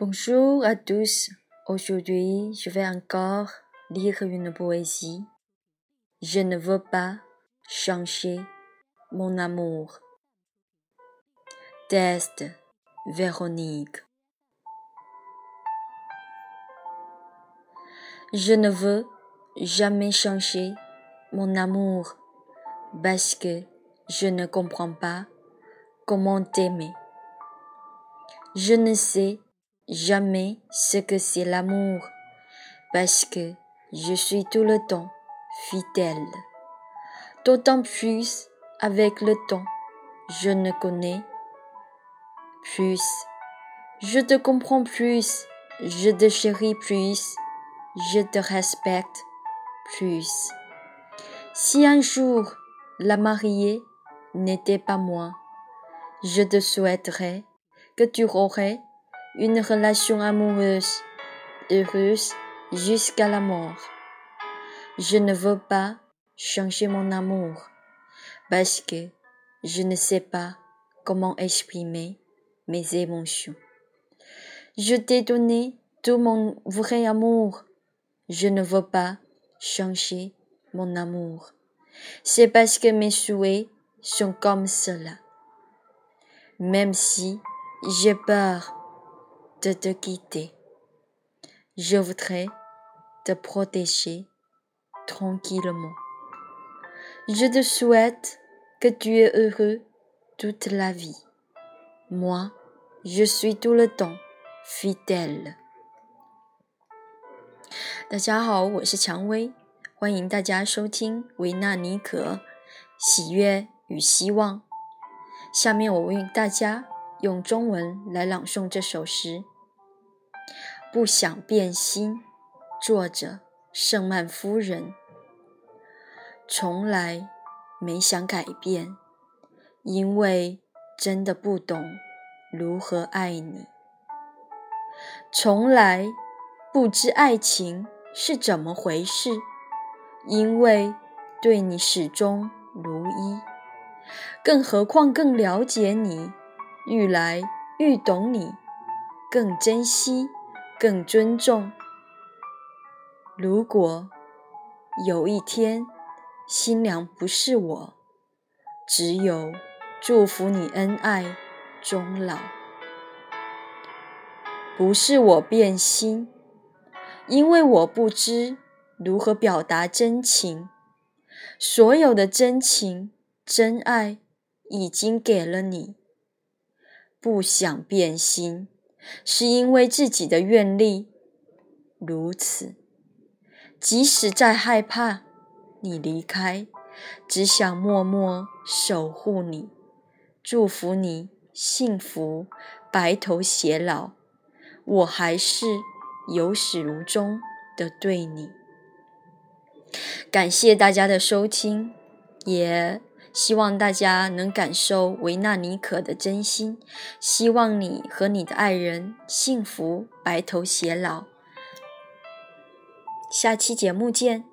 Bonjour à tous. Aujourd'hui, je vais encore lire une poésie. Je ne veux pas changer mon amour. Test Véronique. Je ne veux jamais changer mon amour parce que je ne comprends pas comment t'aimer. Je ne sais jamais ce que c'est l'amour parce que je suis tout le temps fidèle. D'autant plus avec le temps, je ne connais plus. Je te comprends plus, je te chéris plus, je te respecte plus. Si un jour la mariée n'était pas moi, je te souhaiterais que tu aurais une relation amoureuse, heureuse jusqu'à la mort. Je ne veux pas changer mon amour parce que je ne sais pas comment exprimer mes émotions. Je t'ai donné tout mon vrai amour. Je ne veux pas changer mon amour. C'est parce que mes souhaits sont comme cela. Même si j'ai peur de te quitter, je voudrais te protéger tranquillement. Je te souhaite que tu es heureux toute la vie. Moi, je suis tout le temps fidèle. 大家好，我是蔷薇，欢迎大家收听维纳尼可喜悦与希望。下面我为大家用中文来朗诵这首诗。不想变心，作者圣曼夫人。从来没想改变，因为真的不懂如何爱你。从来不知爱情。是怎么回事？因为对你始终如一，更何况更了解你，愈来愈懂你，更珍惜，更尊重。如果有一天新娘不是我，只有祝福你恩爱终老。不是我变心。因为我不知如何表达真情，所有的真情、真爱已经给了你。不想变心，是因为自己的愿力如此。即使再害怕你离开，只想默默守护你，祝福你幸福、白头偕老。我还是。有始无终的对你，感谢大家的收听，也希望大家能感受维纳尼可的真心，希望你和你的爱人幸福白头偕老。下期节目见。